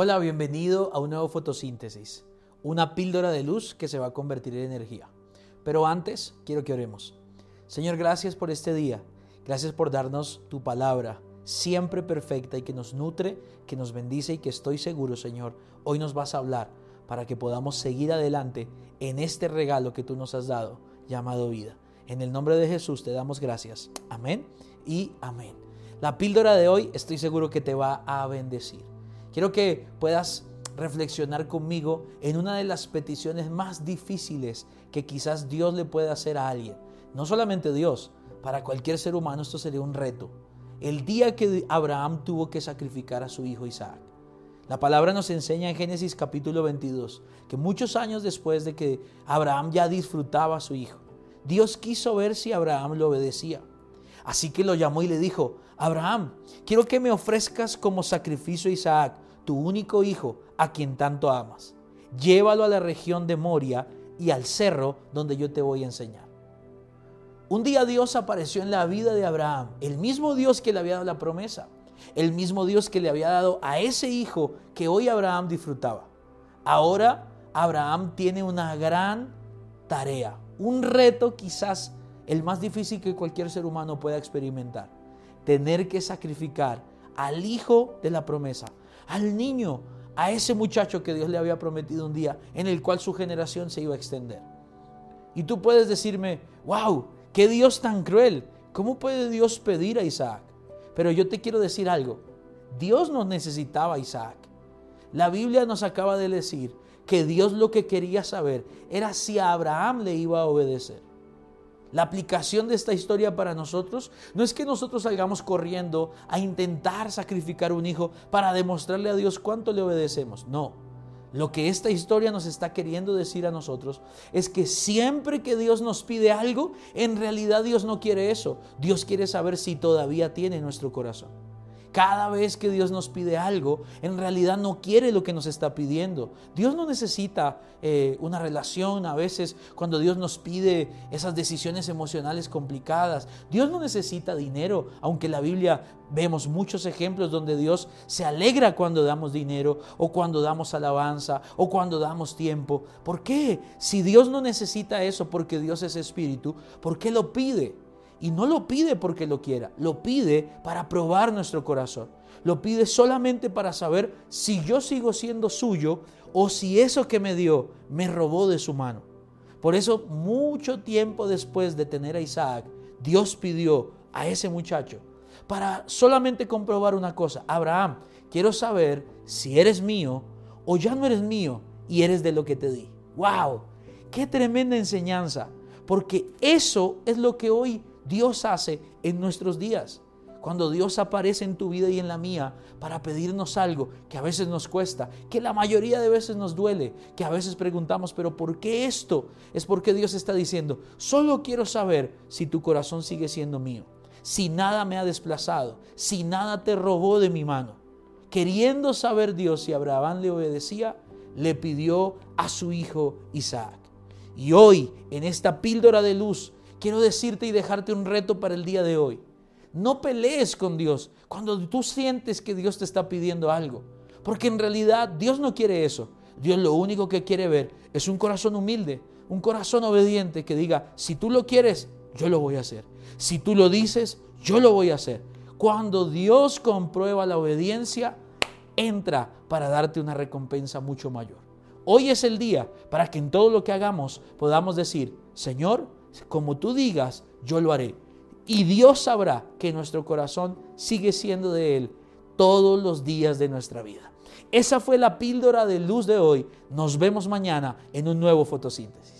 Hola, bienvenido a un nuevo fotosíntesis, una píldora de luz que se va a convertir en energía. Pero antes, quiero que oremos. Señor, gracias por este día. Gracias por darnos tu palabra, siempre perfecta y que nos nutre, que nos bendice y que estoy seguro, Señor, hoy nos vas a hablar para que podamos seguir adelante en este regalo que tú nos has dado, llamado vida. En el nombre de Jesús te damos gracias. Amén y amén. La píldora de hoy estoy seguro que te va a bendecir. Quiero que puedas reflexionar conmigo en una de las peticiones más difíciles que quizás Dios le pueda hacer a alguien. No solamente Dios, para cualquier ser humano esto sería un reto. El día que Abraham tuvo que sacrificar a su hijo Isaac. La palabra nos enseña en Génesis capítulo 22 que muchos años después de que Abraham ya disfrutaba a su hijo, Dios quiso ver si Abraham lo obedecía. Así que lo llamó y le dijo, Abraham, quiero que me ofrezcas como sacrificio a Isaac, tu único hijo, a quien tanto amas. Llévalo a la región de Moria y al cerro donde yo te voy a enseñar. Un día Dios apareció en la vida de Abraham, el mismo Dios que le había dado la promesa, el mismo Dios que le había dado a ese hijo que hoy Abraham disfrutaba. Ahora Abraham tiene una gran tarea, un reto quizás el más difícil que cualquier ser humano pueda experimentar tener que sacrificar al hijo de la promesa, al niño, a ese muchacho que Dios le había prometido un día, en el cual su generación se iba a extender. Y tú puedes decirme, wow, qué Dios tan cruel. ¿Cómo puede Dios pedir a Isaac? Pero yo te quiero decir algo. Dios no necesitaba a Isaac. La Biblia nos acaba de decir que Dios lo que quería saber era si a Abraham le iba a obedecer. La aplicación de esta historia para nosotros no es que nosotros salgamos corriendo a intentar sacrificar un hijo para demostrarle a Dios cuánto le obedecemos. No. Lo que esta historia nos está queriendo decir a nosotros es que siempre que Dios nos pide algo, en realidad Dios no quiere eso. Dios quiere saber si todavía tiene nuestro corazón. Cada vez que Dios nos pide algo, en realidad no quiere lo que nos está pidiendo. Dios no necesita eh, una relación a veces cuando Dios nos pide esas decisiones emocionales complicadas. Dios no necesita dinero, aunque en la Biblia vemos muchos ejemplos donde Dios se alegra cuando damos dinero o cuando damos alabanza o cuando damos tiempo. ¿Por qué? Si Dios no necesita eso porque Dios es espíritu, ¿por qué lo pide? Y no lo pide porque lo quiera, lo pide para probar nuestro corazón. Lo pide solamente para saber si yo sigo siendo suyo o si eso que me dio me robó de su mano. Por eso mucho tiempo después de tener a Isaac, Dios pidió a ese muchacho para solamente comprobar una cosa. Abraham, quiero saber si eres mío o ya no eres mío y eres de lo que te di. ¡Wow! ¡Qué tremenda enseñanza! Porque eso es lo que hoy Dios hace en nuestros días. Cuando Dios aparece en tu vida y en la mía para pedirnos algo que a veces nos cuesta, que la mayoría de veces nos duele, que a veces preguntamos, pero ¿por qué esto? Es porque Dios está diciendo, solo quiero saber si tu corazón sigue siendo mío, si nada me ha desplazado, si nada te robó de mi mano. Queriendo saber Dios si Abraham le obedecía, le pidió a su hijo Isaac. Y hoy, en esta píldora de luz, quiero decirte y dejarte un reto para el día de hoy. No pelees con Dios cuando tú sientes que Dios te está pidiendo algo. Porque en realidad Dios no quiere eso. Dios lo único que quiere ver es un corazón humilde, un corazón obediente que diga, si tú lo quieres, yo lo voy a hacer. Si tú lo dices, yo lo voy a hacer. Cuando Dios comprueba la obediencia, entra para darte una recompensa mucho mayor. Hoy es el día para que en todo lo que hagamos podamos decir, Señor, como tú digas, yo lo haré. Y Dios sabrá que nuestro corazón sigue siendo de Él todos los días de nuestra vida. Esa fue la píldora de luz de hoy. Nos vemos mañana en un nuevo fotosíntesis.